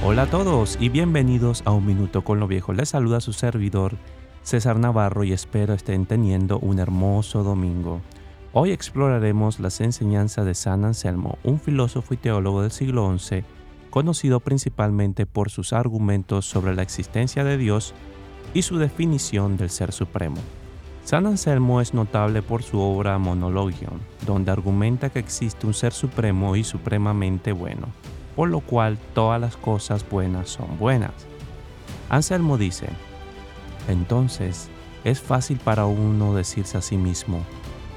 Hola a todos y bienvenidos a Un Minuto con lo Viejo. Les saluda su servidor César Navarro y espero estén teniendo un hermoso domingo. Hoy exploraremos las enseñanzas de San Anselmo, un filósofo y teólogo del siglo XI, conocido principalmente por sus argumentos sobre la existencia de Dios y su definición del Ser Supremo. San Anselmo es notable por su obra Monologion, donde argumenta que existe un Ser Supremo y supremamente bueno por lo cual todas las cosas buenas son buenas. Anselmo dice, entonces es fácil para uno decirse a sí mismo,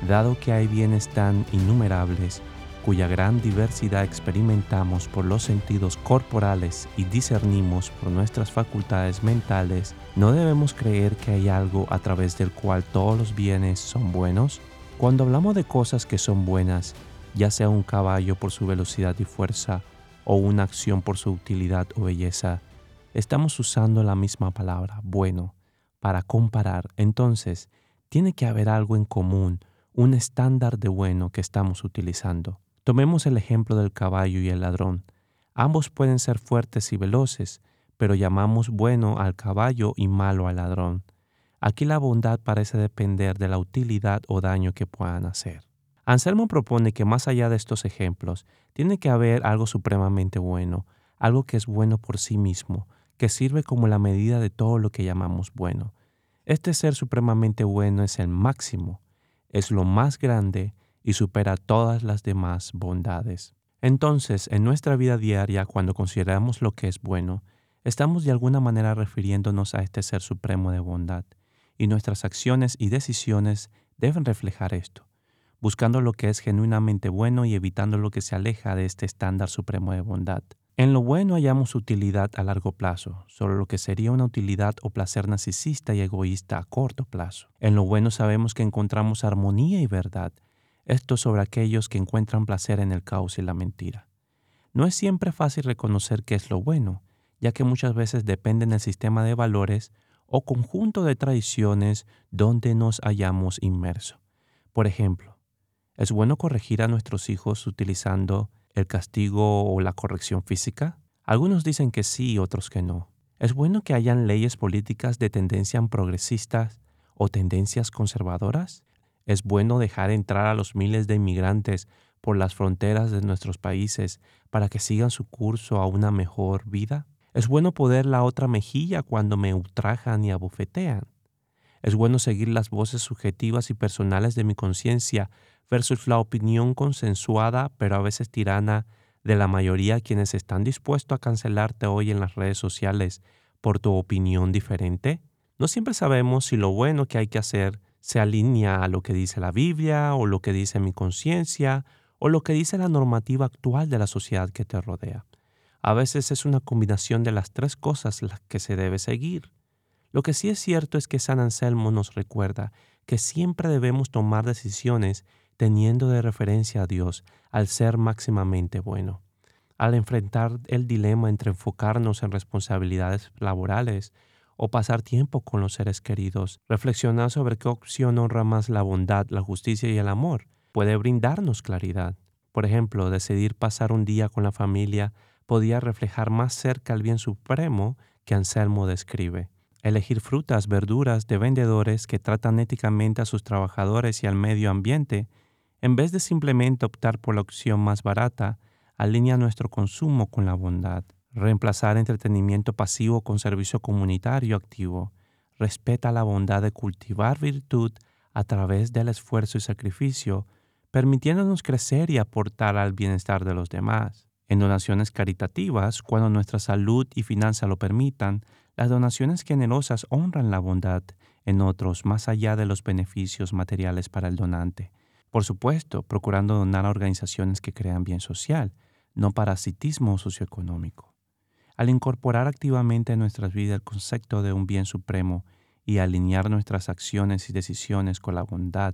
dado que hay bienes tan innumerables, cuya gran diversidad experimentamos por los sentidos corporales y discernimos por nuestras facultades mentales, ¿no debemos creer que hay algo a través del cual todos los bienes son buenos? Cuando hablamos de cosas que son buenas, ya sea un caballo por su velocidad y fuerza, o una acción por su utilidad o belleza, estamos usando la misma palabra, bueno, para comparar. Entonces, tiene que haber algo en común, un estándar de bueno que estamos utilizando. Tomemos el ejemplo del caballo y el ladrón. Ambos pueden ser fuertes y veloces, pero llamamos bueno al caballo y malo al ladrón. Aquí la bondad parece depender de la utilidad o daño que puedan hacer. Anselmo propone que más allá de estos ejemplos, tiene que haber algo supremamente bueno, algo que es bueno por sí mismo, que sirve como la medida de todo lo que llamamos bueno. Este ser supremamente bueno es el máximo, es lo más grande y supera todas las demás bondades. Entonces, en nuestra vida diaria, cuando consideramos lo que es bueno, estamos de alguna manera refiriéndonos a este ser supremo de bondad, y nuestras acciones y decisiones deben reflejar esto buscando lo que es genuinamente bueno y evitando lo que se aleja de este estándar supremo de bondad. En lo bueno hallamos utilidad a largo plazo, solo lo que sería una utilidad o placer narcisista y egoísta a corto plazo. En lo bueno sabemos que encontramos armonía y verdad, esto sobre aquellos que encuentran placer en el caos y la mentira. No es siempre fácil reconocer qué es lo bueno, ya que muchas veces depende del sistema de valores o conjunto de tradiciones donde nos hallamos inmersos. Por ejemplo, ¿Es bueno corregir a nuestros hijos utilizando el castigo o la corrección física? Algunos dicen que sí, otros que no. ¿Es bueno que hayan leyes políticas de tendencia progresistas o tendencias conservadoras? ¿Es bueno dejar entrar a los miles de inmigrantes por las fronteras de nuestros países para que sigan su curso a una mejor vida? ¿Es bueno poder la otra mejilla cuando me ultrajan y abofetean? ¿Es bueno seguir las voces subjetivas y personales de mi conciencia versus la opinión consensuada pero a veces tirana de la mayoría quienes están dispuestos a cancelarte hoy en las redes sociales por tu opinión diferente? No siempre sabemos si lo bueno que hay que hacer se alinea a lo que dice la Biblia o lo que dice mi conciencia o lo que dice la normativa actual de la sociedad que te rodea. A veces es una combinación de las tres cosas las que se debe seguir. Lo que sí es cierto es que San Anselmo nos recuerda que siempre debemos tomar decisiones teniendo de referencia a Dios al ser máximamente bueno. Al enfrentar el dilema entre enfocarnos en responsabilidades laborales o pasar tiempo con los seres queridos, reflexionar sobre qué opción honra más la bondad, la justicia y el amor puede brindarnos claridad. Por ejemplo, decidir pasar un día con la familia podía reflejar más cerca el bien supremo que Anselmo describe. Elegir frutas, verduras de vendedores que tratan éticamente a sus trabajadores y al medio ambiente en vez de simplemente optar por la opción más barata, alinea nuestro consumo con la bondad. Reemplazar entretenimiento pasivo con servicio comunitario activo. Respeta la bondad de cultivar virtud a través del esfuerzo y sacrificio, permitiéndonos crecer y aportar al bienestar de los demás. En donaciones caritativas, cuando nuestra salud y finanzas lo permitan, las donaciones generosas honran la bondad en otros más allá de los beneficios materiales para el donante. Por supuesto, procurando donar a organizaciones que crean bien social, no parasitismo socioeconómico. Al incorporar activamente en nuestras vidas el concepto de un bien supremo y alinear nuestras acciones y decisiones con la bondad,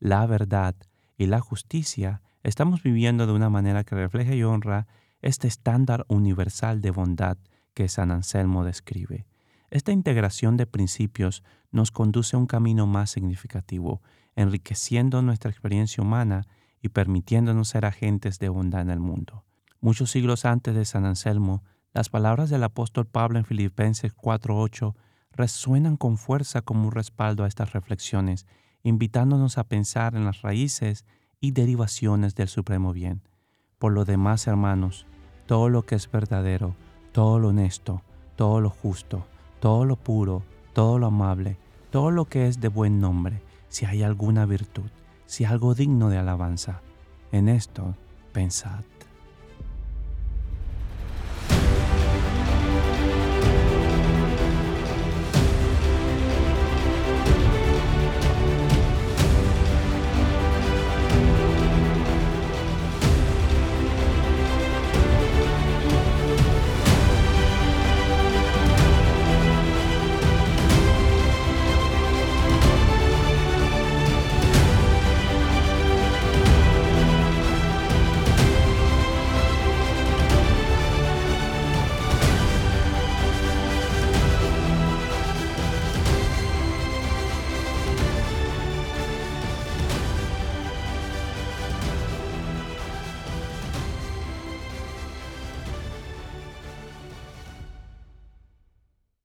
la verdad y la justicia, estamos viviendo de una manera que refleja y honra este estándar universal de bondad que San Anselmo describe. Esta integración de principios nos conduce a un camino más significativo enriqueciendo nuestra experiencia humana y permitiéndonos ser agentes de bondad en el mundo. Muchos siglos antes de San Anselmo, Las palabras del apóstol Pablo en Filipenses 4:8 resuenan con fuerza como un respaldo a estas reflexiones, invitándonos a pensar en las raíces y derivaciones del supremo bien. Por lo demás, hermanos, todo lo que es verdadero, todo lo honesto, todo lo justo, todo lo puro, todo lo amable, todo lo que es de buen nombre, si hay alguna virtud, si algo digno de alabanza, en esto pensad.